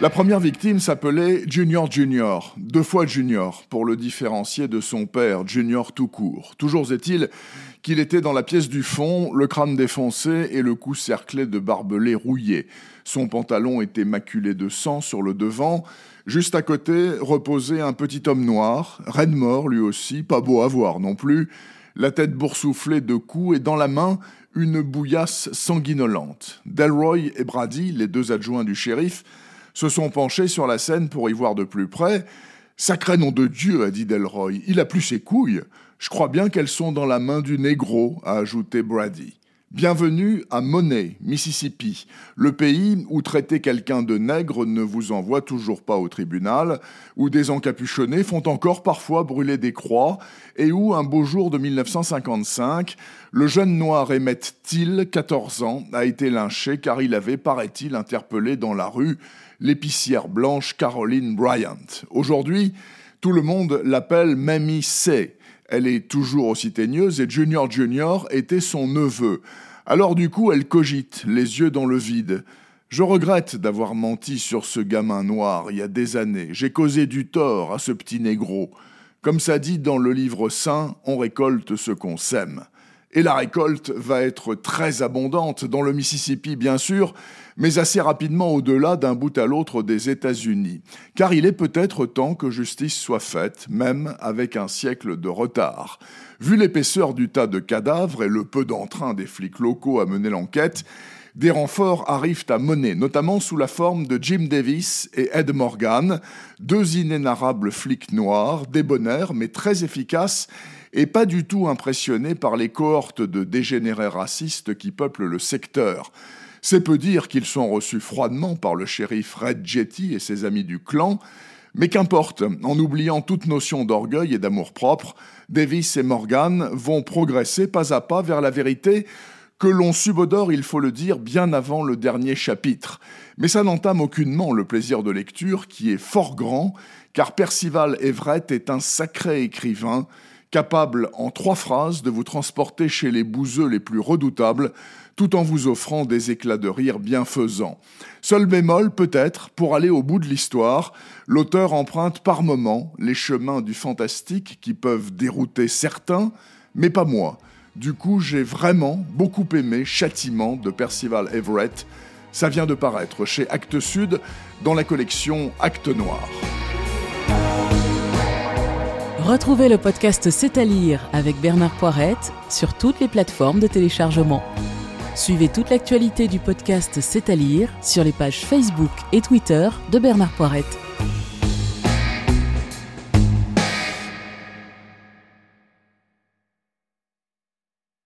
La première victime s'appelait Junior Junior, deux fois Junior, pour le différencier de son père, Junior tout court. Toujours est-il qu'il était dans la pièce du fond, le crâne défoncé et le cou cerclé de barbelés rouillés. Son pantalon était maculé de sang sur le devant. Juste à côté reposait un petit homme noir, raide mort lui aussi, pas beau à voir non plus, la tête boursouflée de coups et dans la main une bouillasse sanguinolente. Delroy et Brady, les deux adjoints du shérif, se sont penchés sur la scène pour y voir de plus près. Sacré nom de Dieu, a dit Delroy, il a plus ses couilles. Je crois bien qu'elles sont dans la main du négro, a ajouté Brady. Bienvenue à Monet, Mississippi, le pays où traiter quelqu'un de nègre ne vous envoie toujours pas au tribunal, où des encapuchonnés font encore parfois brûler des croix, et où, un beau jour de 1955, le jeune noir Emmett Till, 14 ans, a été lynché car il avait, paraît-il, interpellé dans la rue l'épicière blanche Caroline Bryant. Aujourd'hui, tout le monde l'appelle Mamie C. Elle est toujours aussi teigneuse et Junior Junior était son neveu. Alors du coup, elle cogite, les yeux dans le vide. Je regrette d'avoir menti sur ce gamin noir il y a des années. J'ai causé du tort à ce petit négro. Comme ça dit dans le livre saint, on récolte ce qu'on sème. Et la récolte va être très abondante dans le Mississippi, bien sûr, mais assez rapidement au-delà d'un bout à l'autre des États-Unis. Car il est peut-être temps que justice soit faite, même avec un siècle de retard. Vu l'épaisseur du tas de cadavres et le peu d'entrain des flics locaux à mener l'enquête, des renforts arrivent à Monet, notamment sous la forme de Jim Davis et Ed Morgan, deux inénarrables flics noirs, débonnaires mais très efficaces et pas du tout impressionné par les cohortes de dégénérés racistes qui peuplent le secteur. C'est peu dire qu'ils sont reçus froidement par le shérif Red Jetty et ses amis du clan, mais qu'importe, en oubliant toute notion d'orgueil et d'amour-propre, Davis et Morgan vont progresser pas à pas vers la vérité que l'on subodore, il faut le dire, bien avant le dernier chapitre. Mais ça n'entame aucunement le plaisir de lecture qui est fort grand, car Percival Everett est un sacré écrivain, capable en trois phrases de vous transporter chez les bouseux les plus redoutables, tout en vous offrant des éclats de rire bienfaisants. Seul bémol, peut-être, pour aller au bout de l'histoire, l'auteur emprunte par moments les chemins du fantastique qui peuvent dérouter certains, mais pas moi. Du coup, j'ai vraiment beaucoup aimé Châtiment de Percival Everett. Ça vient de paraître chez Actes Sud dans la collection Actes Noir. Retrouvez le podcast C'est à lire avec Bernard Poirette sur toutes les plateformes de téléchargement. Suivez toute l'actualité du podcast C'est à lire sur les pages Facebook et Twitter de Bernard Poirette.